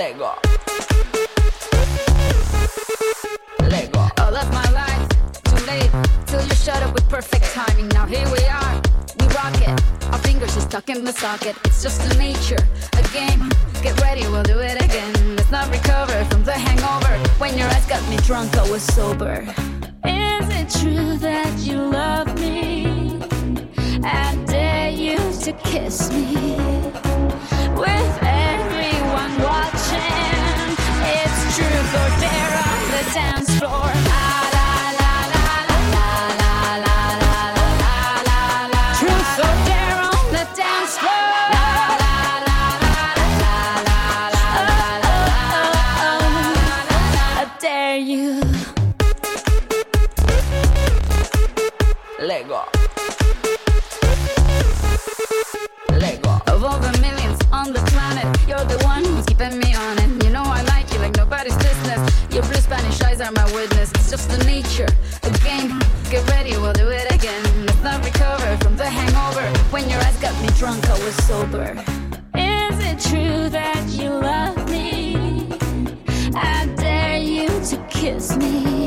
Lego. Lego. All of my life, too late, till you shut up with perfect timing. Now here we are, we rock it. Our fingers are stuck in the socket. It's just the nature, a game. Get ready, we'll do it again. Let's not recover from the hangover. When your eyes got me drunk, I was sober. Is it true that you love me? I dare you to kiss me with everyone watching truth or dare on the dance floor. Ah, was sober. Is it true that you love me? I dare you to kiss me.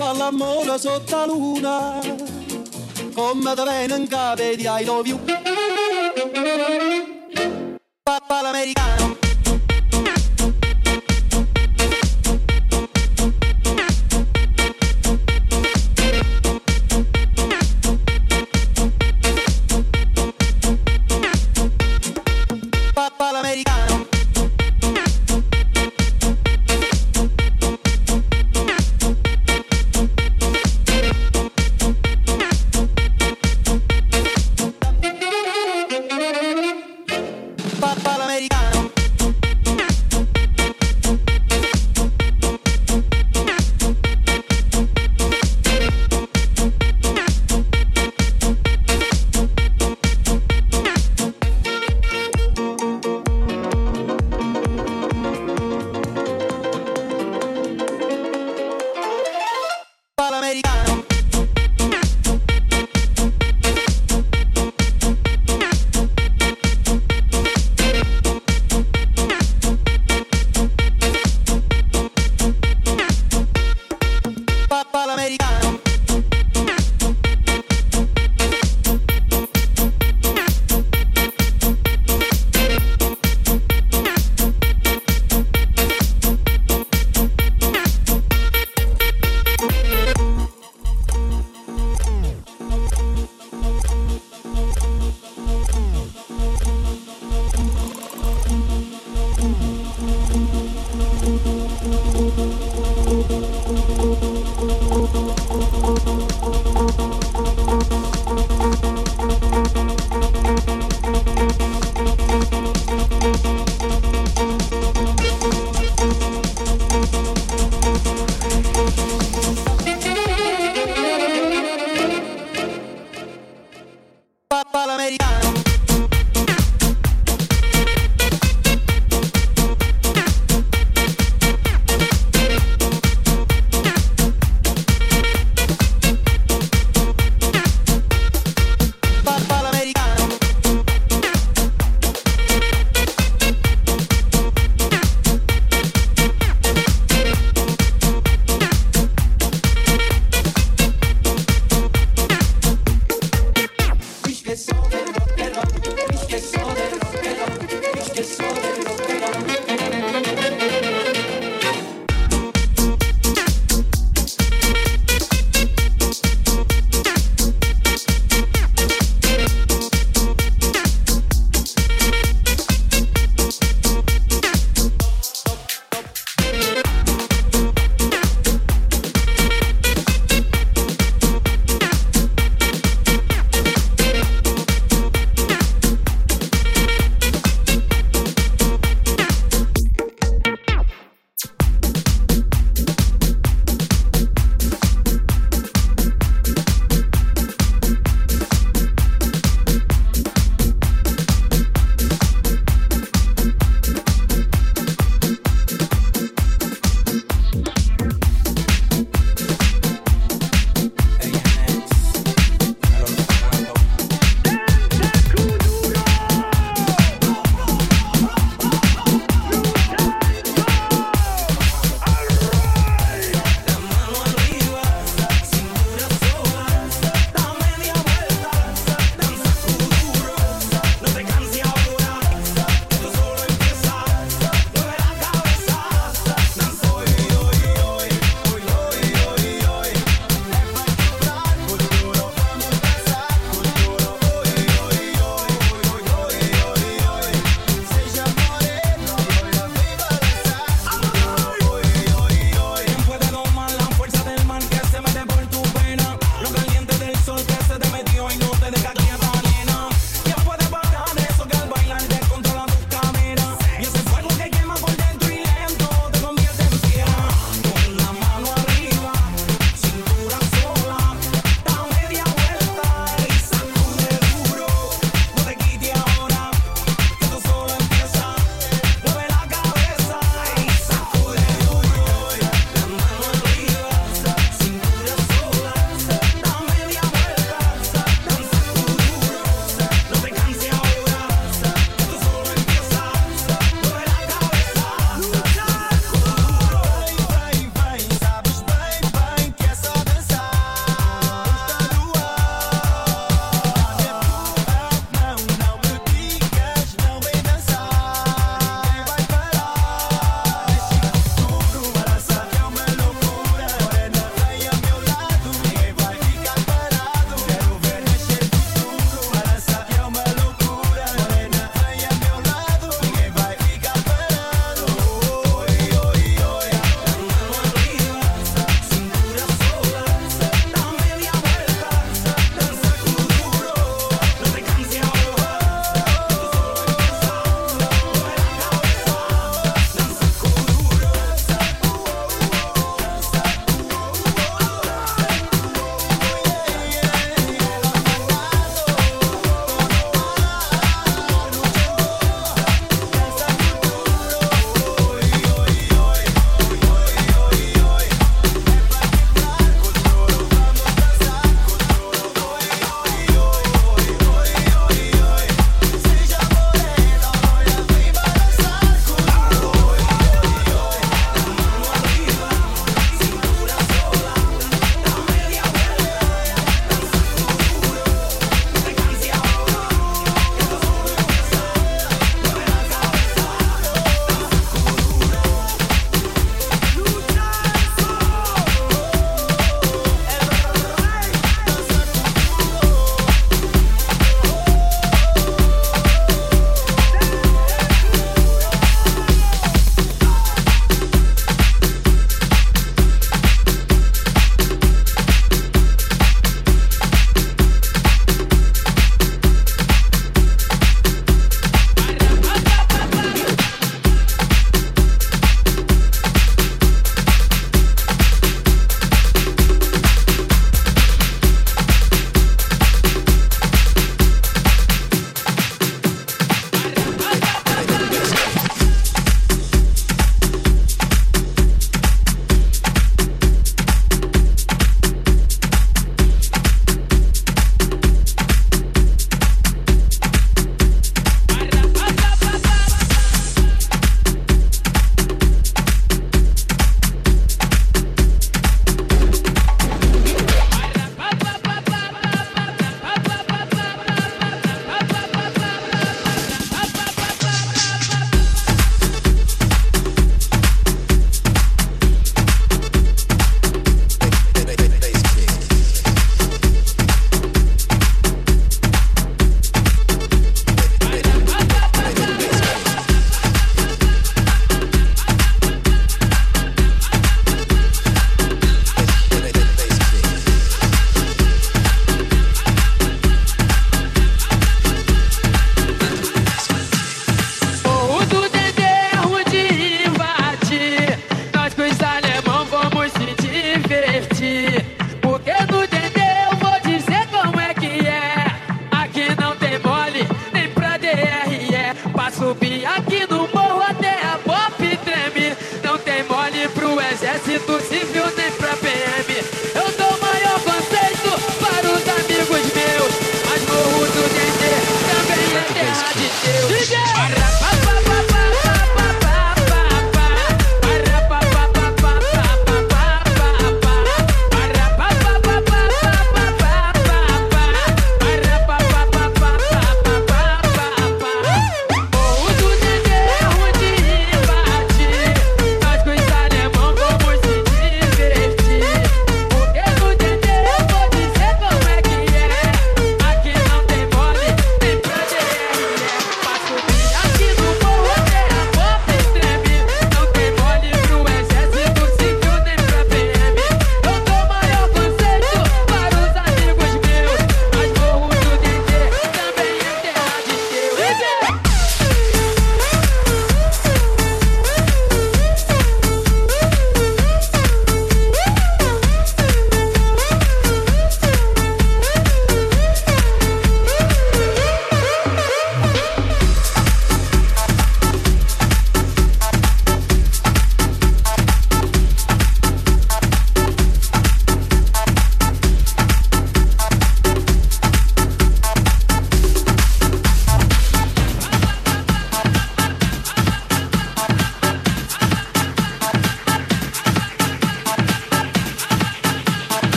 fa l'amore sotto la luna, come te vene in capo di I.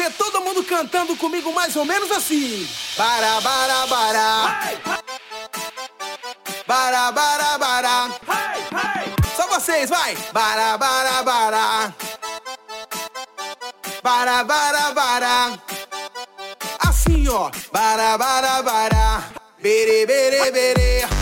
ver todo mundo cantando comigo mais ou menos assim. bara bara bara, bara bara bara, Só vocês, vai. bara bara bara, bara bara bara, Assim, ó. bara bara bara, Bere, bere, bere.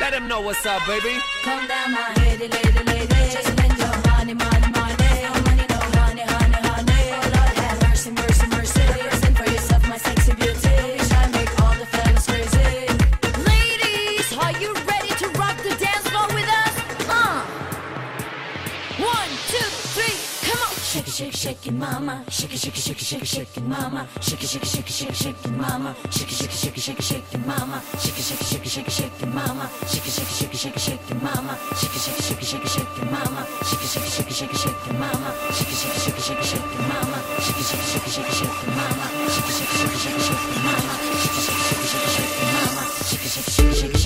Let him know what's up, baby. Come down my lady, lady, lady. mama, shake it, shake it, shake it, shake it, shake it, mama, shake it, shake it, shake it, shake it, shake it, mama, shake it, shake it, shake it, shake it, shake it, mama, shake it, shake it, shake it, shake it, shake it, mama, shake it, shake it, shake it, shake it, shake it, mama, shake it, shake it, shake it, shake it, shake it, mama, shake it, shake it, shake it, shake it, shake it, mama, shake it, shake it, shake it, shake it, shake it, mama, shake it, shake it, shake it, shake it, shake it, mama, shake it, shake it, shake it, shake it, shake it, mama, shake it, shake it, shake it, shake it, shake it, mama, shake it, shake it, shake it, shake it, shake it, shake it, shake it, shake it, shake it, shake it, shake it, shake it, shake it, shake it, shake it,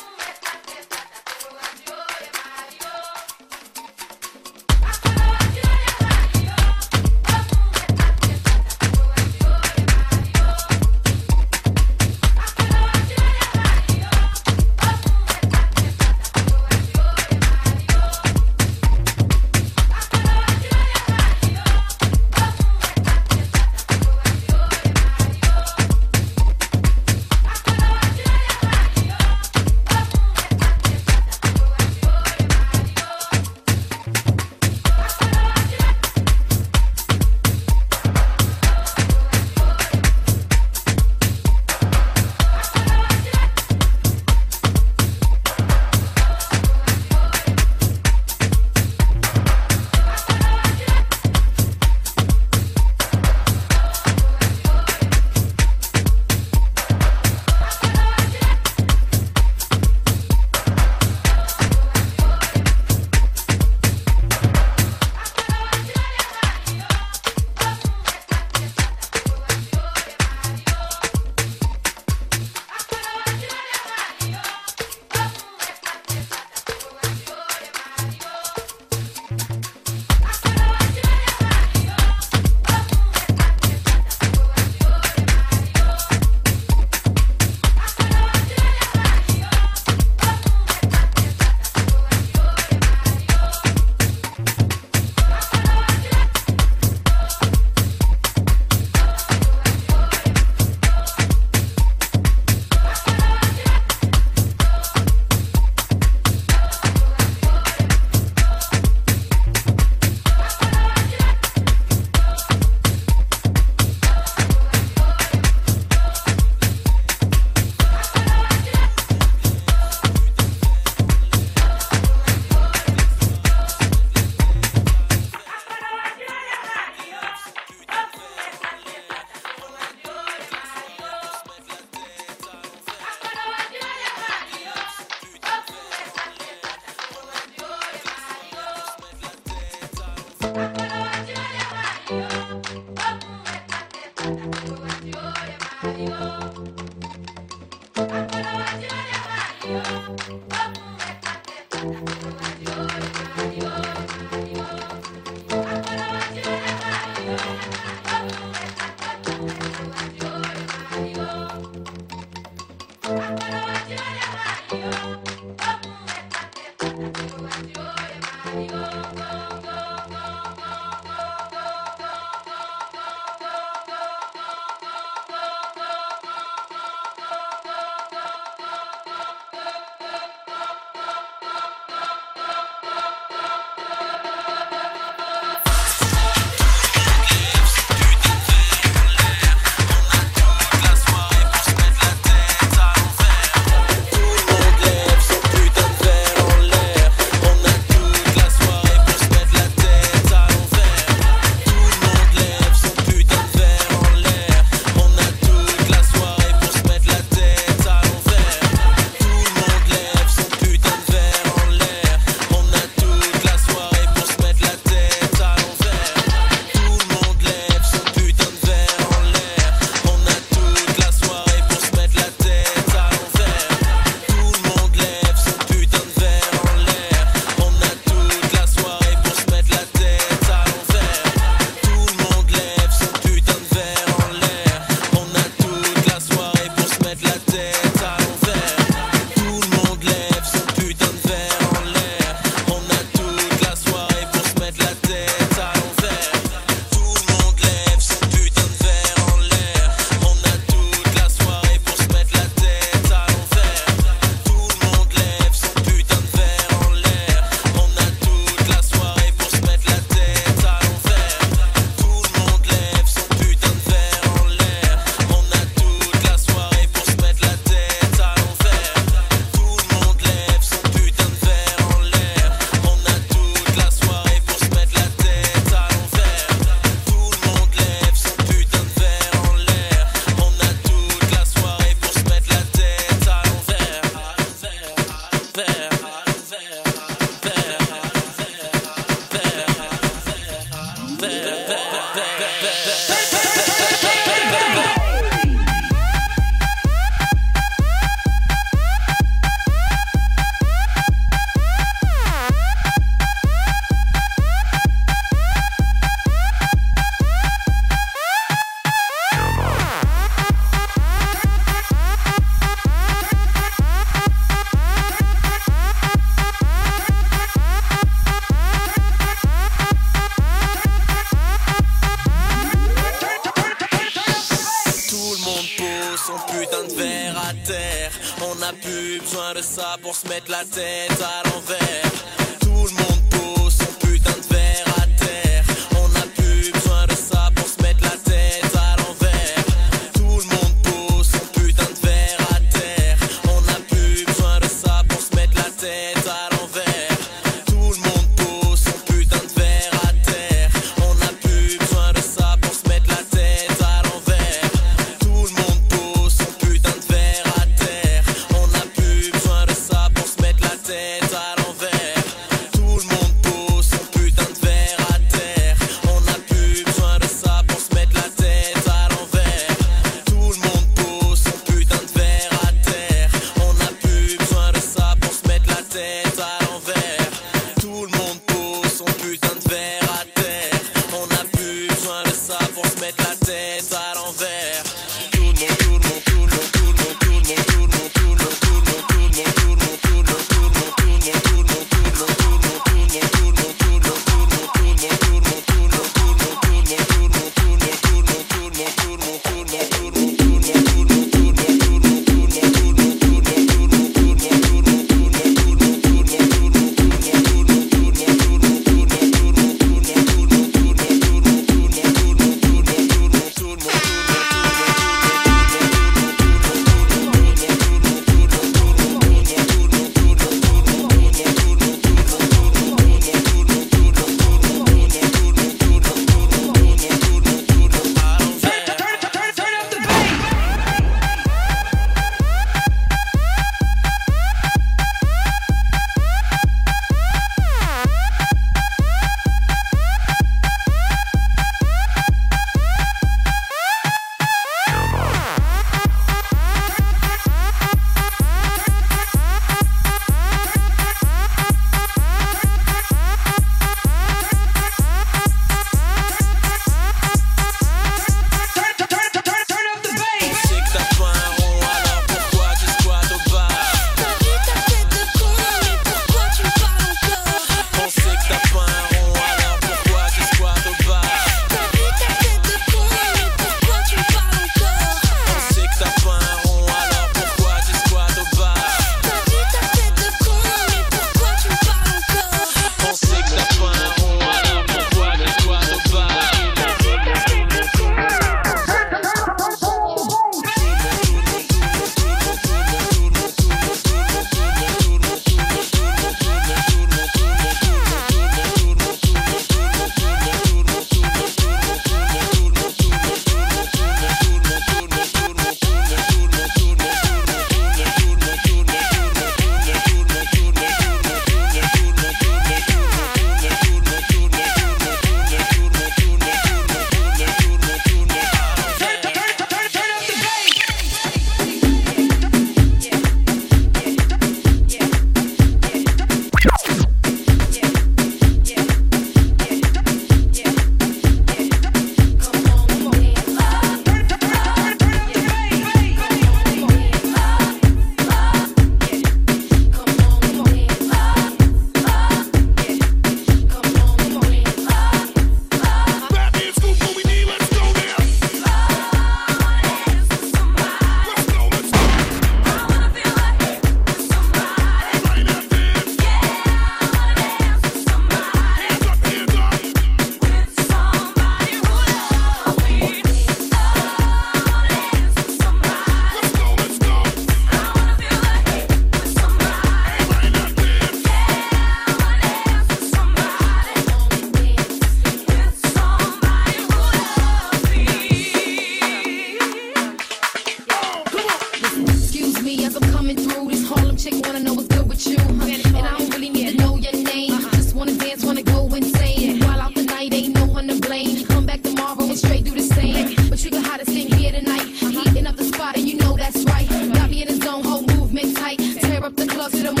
to the